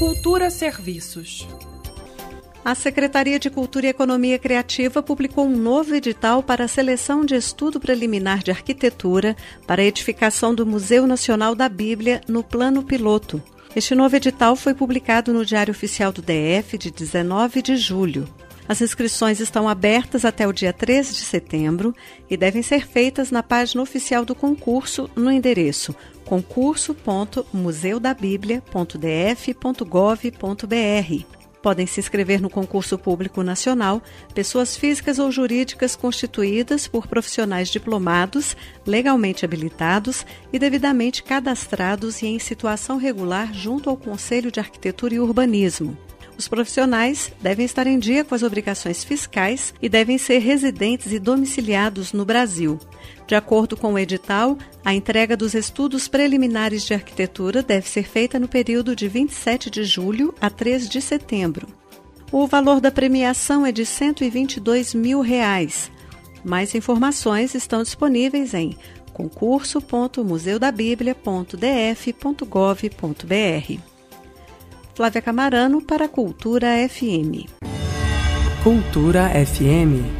Cultura Serviços. A Secretaria de Cultura e Economia Criativa publicou um novo edital para a seleção de estudo preliminar de arquitetura para a edificação do Museu Nacional da Bíblia no plano piloto. Este novo edital foi publicado no Diário Oficial do DF de 19 de julho. As inscrições estão abertas até o dia 13 de setembro e devem ser feitas na página oficial do concurso no endereço concurso.museudabiblia.df.gov.br. Podem se inscrever no concurso público nacional pessoas físicas ou jurídicas constituídas por profissionais diplomados, legalmente habilitados e devidamente cadastrados e em situação regular junto ao Conselho de Arquitetura e Urbanismo. Os profissionais devem estar em dia com as obrigações fiscais e devem ser residentes e domiciliados no Brasil. De acordo com o edital, a entrega dos estudos preliminares de arquitetura deve ser feita no período de 27 de julho a 3 de setembro. O valor da premiação é de 122 mil reais. Mais informações estão disponíveis em concurso.museudabiblia.df.gov.br. Flávia Camarano para Cultura FM. Cultura FM